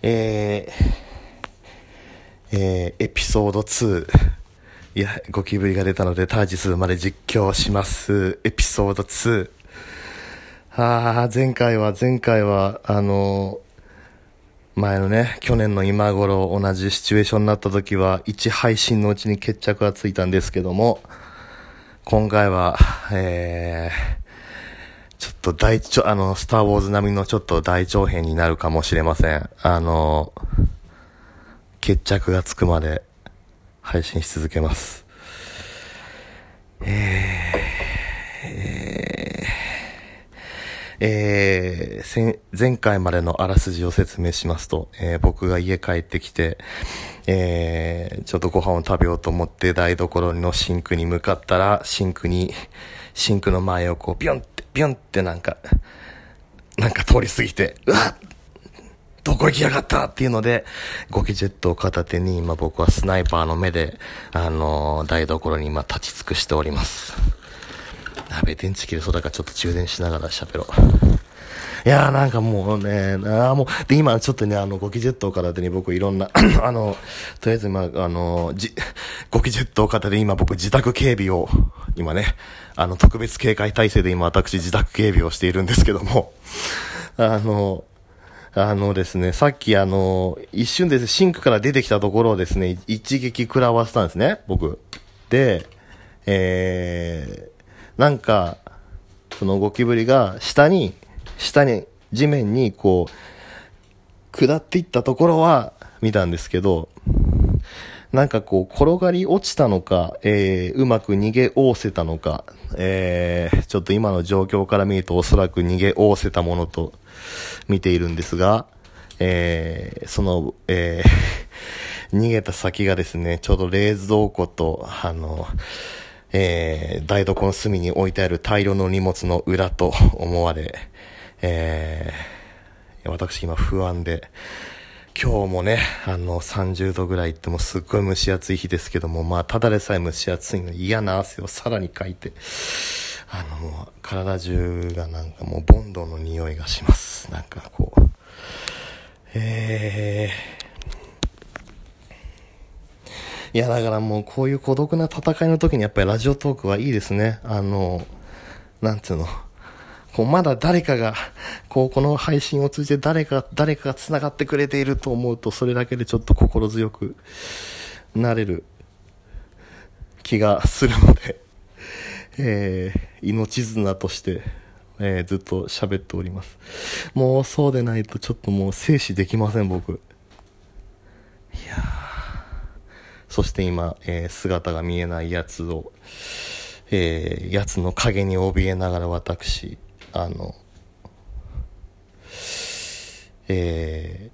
えー、えー、エピソード2。いや、ゴキブリが出たのでタージスまで実況します。エピソード2。ああ、前回は、前回は、あの前のね、去年の今頃同じシチュエーションになった時は、1配信のうちに決着がついたんですけども、今回は、えー、と大長、あの、スターウォーズ並みのちょっと大長編になるかもしれません。あの、決着がつくまで配信し続けます。えー、えー、えー、前回までのあらすじを説明しますと、えー、僕が家帰ってきて、えー、ちょっとご飯を食べようと思って台所のシンクに向かったら、シンクに、シンクの前をこうビョンってビュンってなんか、なんか通り過ぎて、うわっどこ行きやがったっていうので、ゴキジェットを片手に今僕はスナイパーの目で、あのー、台所に今立ち尽くしております。鍋、電池切れそうだからちょっと充電しながら喋ろう。いやーなんかもうね、あもう、で、今ちょっとね、あの、ゴキジェットを片手に僕いろんな あの、とりあえず今、あの、じ、ゴキジェットを片手に今僕自宅警備を、今ね、あの、特別警戒体制で今私自宅警備をしているんですけども、あの、あのですね、さっきあの、一瞬ですシンクから出てきたところをですね、一撃食らわせたんですね、僕。で、えー、なんか、そのゴキブリが下に下に、地面にこう、下っていったところは見たんですけど、なんかこう、転がり落ちたのか、えー、うまく逃げおおせたのか、えー、ちょっと今の状況から見るとおそらく逃げおせたものと見ているんですが、えー、その、えー、逃げた先がですね、ちょうど冷蔵庫と、あの、えー、台所の隅に置いてある大量の荷物の裏と思われ、えー、私今不安で、今日もね、あの、30度ぐらいってもすっごい蒸し暑い日ですけども、まあ、ただでさえ蒸し暑いの嫌な汗をさらにかいて、あの、もう、体中がなんかもう、ボンドの匂いがします。なんかこう、えー、いや、だからもう、こういう孤独な戦いの時にやっぱりラジオトークはいいですね。あの、なんつうの、こう、まだ誰かが、こう、この配信を通じて誰か、誰かが繋がってくれていると思うと、それだけでちょっと心強くなれる気がするので、えー、命綱として、えー、ずっと喋っております。もうそうでないとちょっともう静止できません、僕。いやそして今、えー、姿が見えないやつを、えー、やつの影に怯えながら私、あの、え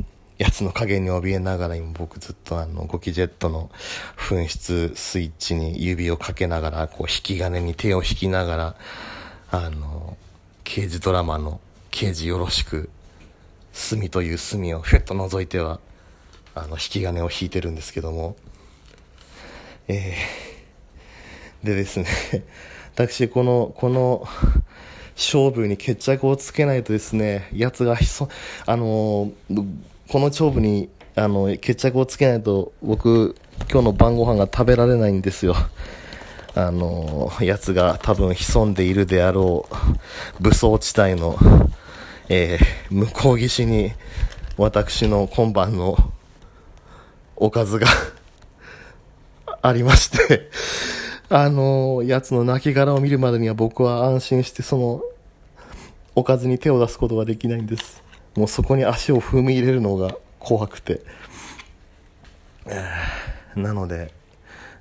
ー、やつの加減に怯えながら今僕ずっとあの、ゴキジェットの紛失スイッチに指をかけながら、こう、引き金に手を引きながら、あの、刑事ドラマの刑事よろしく、隅という隅をふっと覗いては、あの、引き金を引いてるんですけども、えー、でですね 私、この、この、勝負に決着をつけないとですね、奴がひそ、あのこの勝負に、あの、決着をつけないと、僕、今日の晩ご飯が食べられないんですよ。あの奴が多分潜んでいるであろう、武装地帯の、えー、向こう岸に、私の今晩のおかずが ありましてあの、やつの亡骸を見るまでには僕は安心してその、おかずに手を出すことができないんです。もうそこに足を踏み入れるのが怖くて。なので、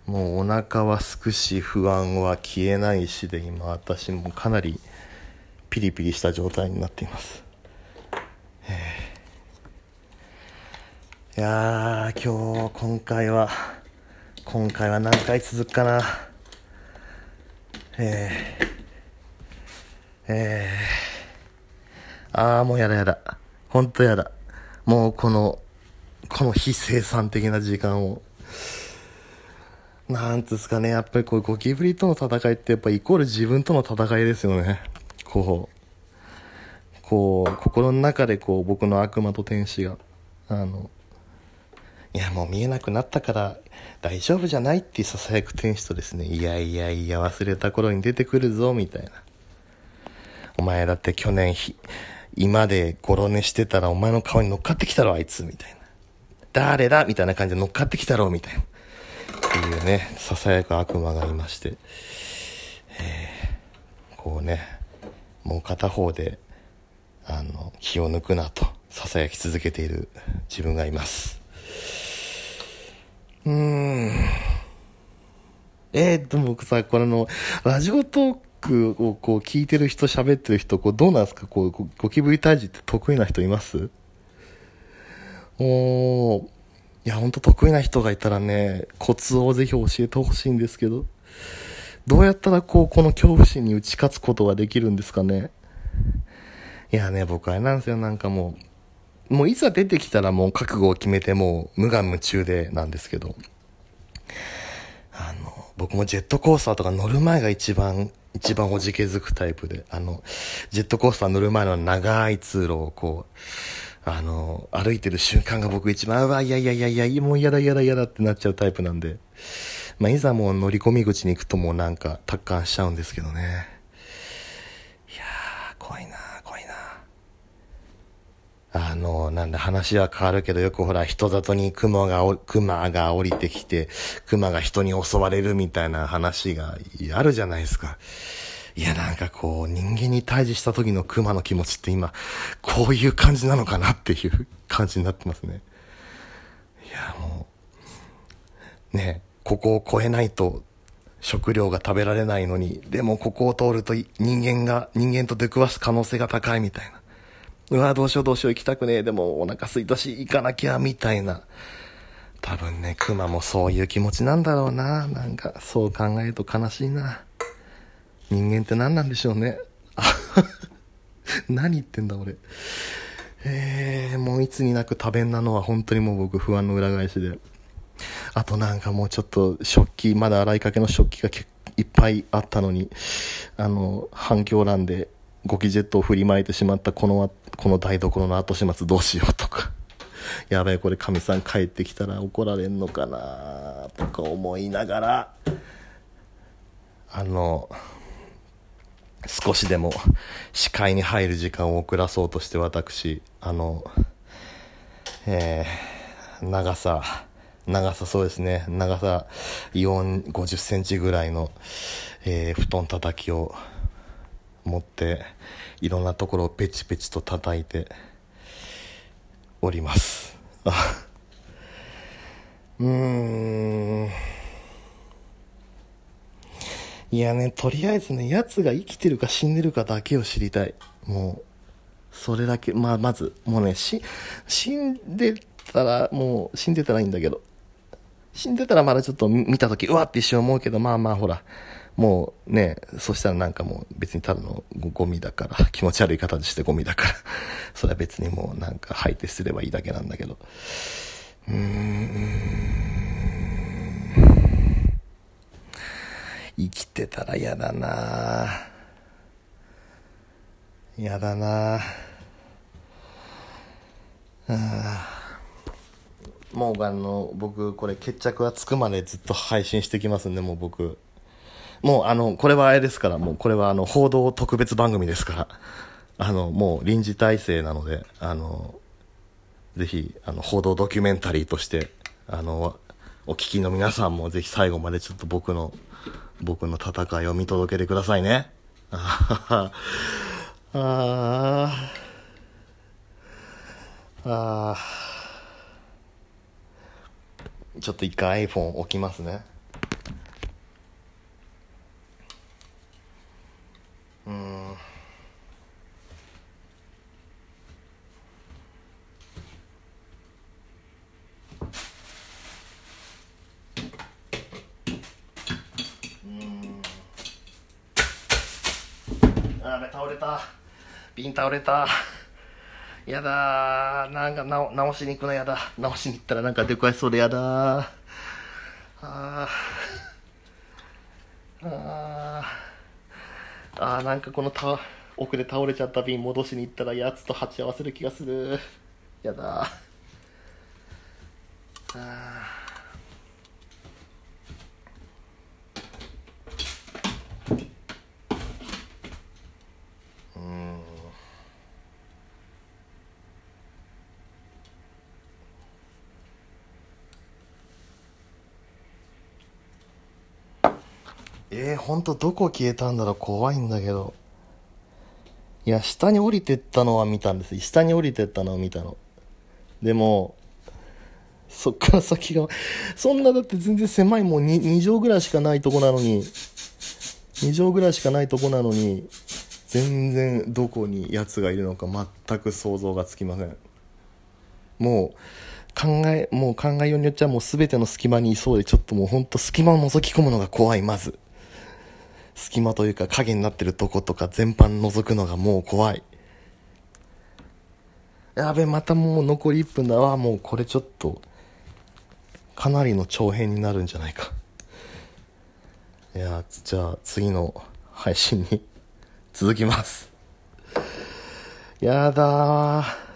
もうお腹はすくし、不安は消えないしで、今私もかなりピリピリした状態になっています。いやー、今日、今回は、今回は何回続くかな。えー、えー、ああ、もうやだやだ。ほんとやだ。もうこの、この非生産的な時間を、なんですかね、やっぱりこうゴキブリとの戦いってやっぱイコール自分との戦いですよね。こう、こう、心の中でこう、僕の悪魔と天使が、あの、いや、もう見えなくなったから大丈夫じゃないって囁く天使とですね、いやいやいや、忘れた頃に出てくるぞ、みたいな。お前だって去年ひ、今でゴロ寝してたらお前の顔に乗っかってきたろ、あいつ、みたいな。誰だみたいな感じで乗っかってきたろ、みたいな。っていうね、囁く悪魔がいまして、えー、こうね、もう片方で、あの、気を抜くなと、囁き続けている自分がいます。うーん。えー、でも僕さ、これの、ラジオトークをこう聞いてる人、喋ってる人、こうどうなんですか？こう、ゴキブリ退治って得意な人います？おー、いや、ほんと得意な人がいたらね、コツをぜひ教えてほしいんですけど、どうやったらこう、この恐怖心に打ち勝つことができるんですかね？いやね、僕あれなんですよ、なんかもう、もういざ出てきたらもう覚悟を決めてもう無我夢中でなんですけど、あの、僕もジェットコースターとか乗る前が一番、一番おじけづくタイプで、あの、ジェットコースター乗る前の長い通路をこう、あの、歩いてる瞬間が僕一番、うわ、いやいやいやいや、もう嫌だ嫌だ嫌だってなっちゃうタイプなんで、まあ、いざもう乗り込み口に行くともうなんか達観しちゃうんですけどね。いや、怖いな。あの、なんだ、話は変わるけど、よくほら、人里に熊が、熊が降りてきて、熊が人に襲われるみたいな話があるじゃないですか。いや、なんかこう、人間に対峙した時の熊の気持ちって今、こういう感じなのかなっていう感じになってますね。いや、もう、ね、ここを越えないと食料が食べられないのに、でもここを通ると人間が、人間と出くわす可能性が高いみたいな。うわ、どうしようどうしよう行きたくねえ。でもお腹空いたし、行かなきゃ、みたいな。多分ね、熊もそういう気持ちなんだろうな。なんか、そう考えると悲しいな。人間って何なんでしょうね。何言ってんだ俺。えー、もういつになく多弁なのは本当にもう僕不安の裏返しで。あとなんかもうちょっと食器、まだ洗いかけの食器がいっぱいあったのに、あの、反響欄でゴキジェットを振りまいてしまったこの、この台所の後始末どうしようとか。やべえ、これ神さん帰ってきたら怒られんのかなとか思いながら、あの、少しでも視界に入る時間を遅らそうとして私、あの、えー、長さ、長さそうですね、長さ4、50センチぐらいの、えー、布団叩きを持っていろんなところをペチペチと叩いております。うーん。いやねとりあえずねやつが生きてるか死んでるかだけを知りたい。もうそれだけ。まあまずもうね死んでたらもう死んでたらいいんだけど。死んでたらまだちょっと見た時うわって一瞬思うけどまあまあほら。もうね、そしたらなんかもう別にただのゴミだから、気持ち悪い形してゴミだから、それは別にもうなんか吐いてすればいいだけなんだけど。うーん。生きてたら嫌だな嫌だなあもうあの、僕、これ決着がつくまでずっと配信してきますんで、もう僕、もうあの、これはあれですから、もうこれはあの、報道特別番組ですから、あの、もう臨時体制なので、あの、ぜひ、あの、報道ドキュメンタリーとして、あの、お聞きの皆さんもぜひ最後までちょっと僕の、僕の戦いを見届けてくださいね。ああ、ああ、ちょっと一回 iPhone 置きますね。うん。あれ倒れた。瓶倒れた。やだなんか直直しに行くのやだ。直しに行ったらなんかでかいそうでやだあああああなんかこのた奥で倒れちゃった瓶戻しに行ったらやつと鉢合わせる気がする。やだああえー、ほんとどこ消えたんだろう怖いんだけど。いや、下に降りてったのは見たんです。下に降りてったのを見たの。でも、そっから 先が、そんなだって全然狭いもう 2, 2畳ぐらいしかないとこなのに、2畳ぐらいしかないとこなのに、全然どこに奴がいるのか全く想像がつきません。もう、考え、もう考えようによっちゃもう全ての隙間にいそうで、ちょっともうほんと隙間を覗き込むのが怖い、まず。隙間というか影になってるとことか全般覗くのがもう怖い。やべ、またもう残り1分だわ。もうこれちょっと、かなりの長編になるんじゃないか。いや、じゃあ次の配信に続きます。やだー。